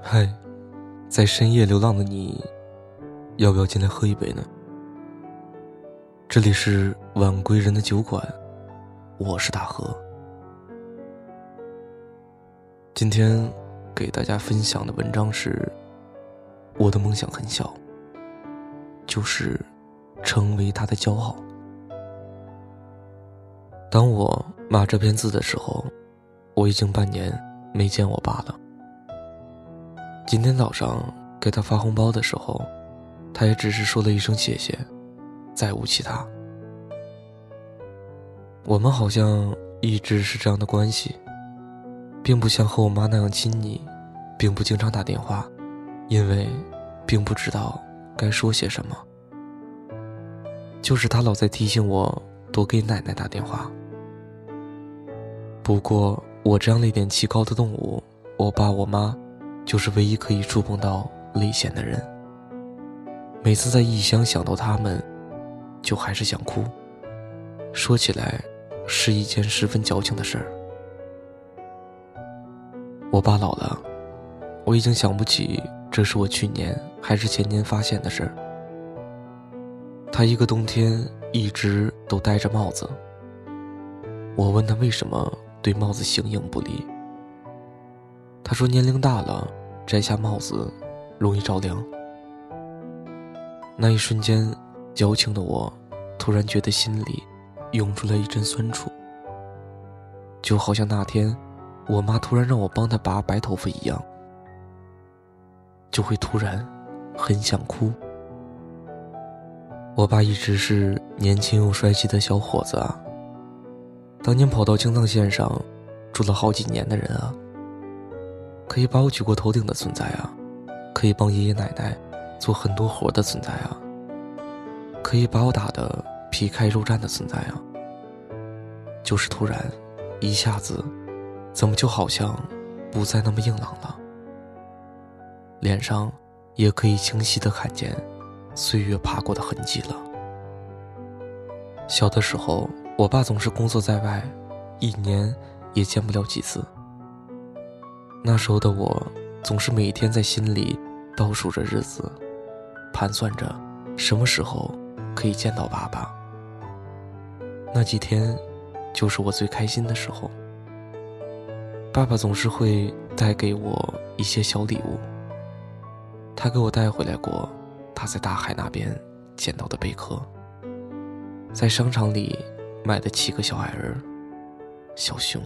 嗨，在深夜流浪的你，要不要进来喝一杯呢？这里是晚归人的酒馆，我是大河。今天给大家分享的文章是：我的梦想很小，就是成为他的骄傲。当我码这篇字的时候，我已经半年没见我爸了。今天早上给他发红包的时候，他也只是说了一声谢谢，再无其他。我们好像一直是这样的关系，并不像和我妈那样亲昵，并不经常打电话，因为并不知道该说些什么。就是他老在提醒我多给奶奶打电话。不过我这样的一点奇高的动物，我爸我妈。就是唯一可以触碰到泪腺的人。每次在异乡想到他们，就还是想哭。说起来，是一件十分矫情的事儿。我爸老了，我已经想不起这是我去年还是前年发现的事儿。他一个冬天一直都戴着帽子。我问他为什么对帽子形影不离。他说：“年龄大了，摘下帽子容易着凉。”那一瞬间，矫情的我突然觉得心里涌出了一阵酸楚，就好像那天我妈突然让我帮她拔白头发一样，就会突然很想哭。我爸一直是年轻又帅气的小伙子啊，当年跑到青藏线上住了好几年的人啊。可以把我举过头顶的存在啊，可以帮爷爷奶奶做很多活的存在啊，可以把我打得皮开肉绽的存在啊。就是突然，一下子，怎么就好像不再那么硬朗了？脸上也可以清晰的看见岁月爬过的痕迹了。小的时候，我爸总是工作在外，一年也见不了几次。那时候的我，总是每天在心里倒数着日子，盘算着什么时候可以见到爸爸。那几天，就是我最开心的时候。爸爸总是会带给我一些小礼物。他给我带回来过他在大海那边捡到的贝壳，在商场里买的七个小矮人、小熊。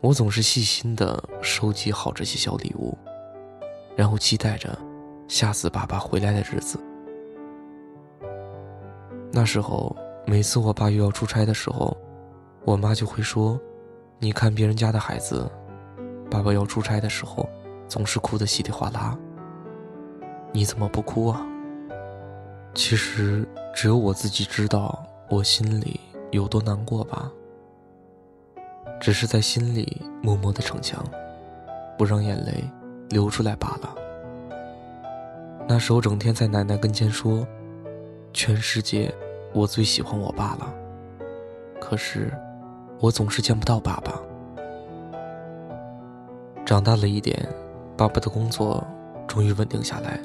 我总是细心的收集好这些小礼物，然后期待着下次爸爸回来的日子。那时候，每次我爸又要出差的时候，我妈就会说：“你看别人家的孩子，爸爸要出差的时候，总是哭得稀里哗啦。你怎么不哭啊？”其实，只有我自己知道我心里有多难过吧。只是在心里默默的逞强，不让眼泪流出来罢了。那时候整天在奶奶跟前说：“全世界，我最喜欢我爸了。”可是，我总是见不到爸爸。长大了一点，爸爸的工作终于稳定下来。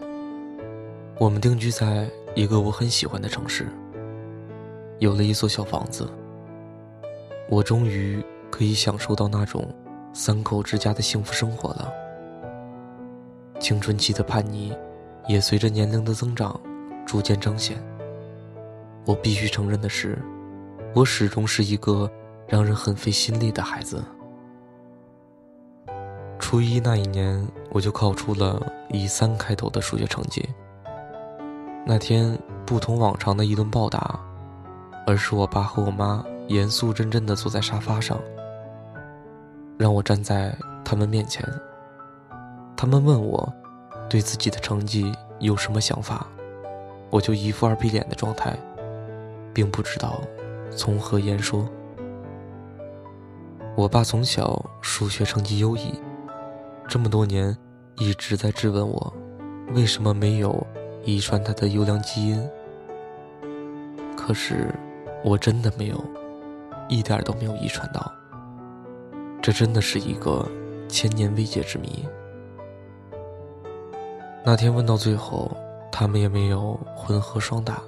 我们定居在一个我很喜欢的城市，有了一所小房子。我终于。可以享受到那种三口之家的幸福生活了。青春期的叛逆，也随着年龄的增长逐渐彰显。我必须承认的是，我始终是一个让人很费心力的孩子。初一那一年，我就考出了以三开头的数学成绩。那天不同往常的一顿暴打，而是我爸和我妈严肃认真地坐在沙发上。让我站在他们面前。他们问我，对自己的成绩有什么想法，我就一副二逼脸的状态，并不知道从何言说。我爸从小数学成绩优异，这么多年一直在质问我，为什么没有遗传他的优良基因。可是，我真的没有，一点都没有遗传到。这真的是一个千年未解之谜。那天问到最后，他们也没有混合双打。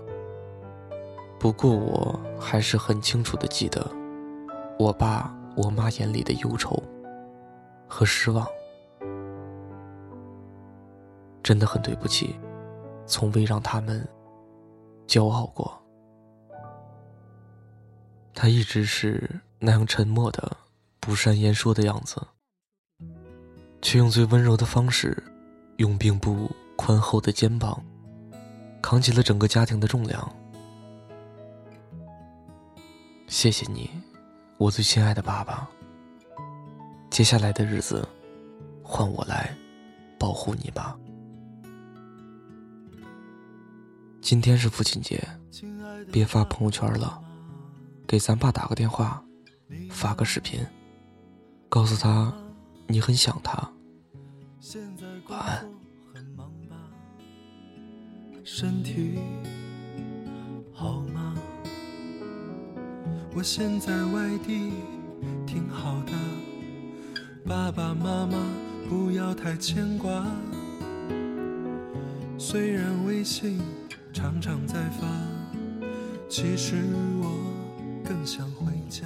不过我还是很清楚的记得，我爸我妈眼里的忧愁和失望。真的很对不起，从未让他们骄傲过。他一直是那样沉默的、不善言说的样子，却用最温柔的方式，用并不宽厚的肩膀，扛起了整个家庭的重量。谢谢你，我最亲爱的爸爸。接下来的日子，换我来保护你吧。今天是父亲节，别发朋友圈了，给咱爸打个电话，发个视频，告诉他你很想他。晚安。身体好吗？我现在外地挺好的，爸爸妈妈不要太牵挂。虽然微信。常常在发，其实我更想回家。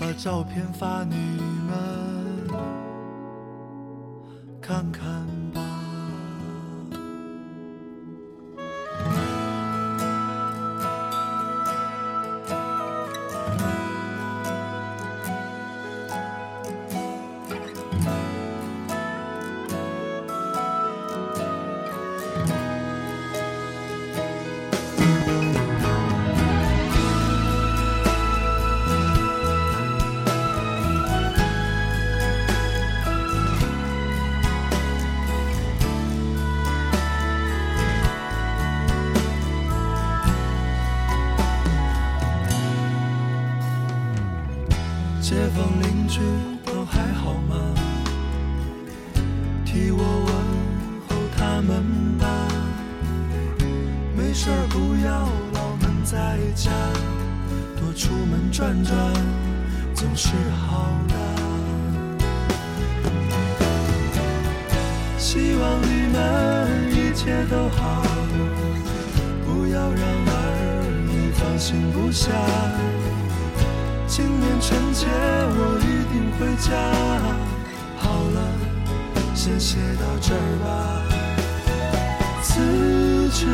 把照片发你们看看。替我问候他们吧。没事儿不要老闷在家，多出门转转总是好的。希望你们一切都好，不要让儿女放心不下。今年春节我一定回家。好了，先写到这儿吧。辞职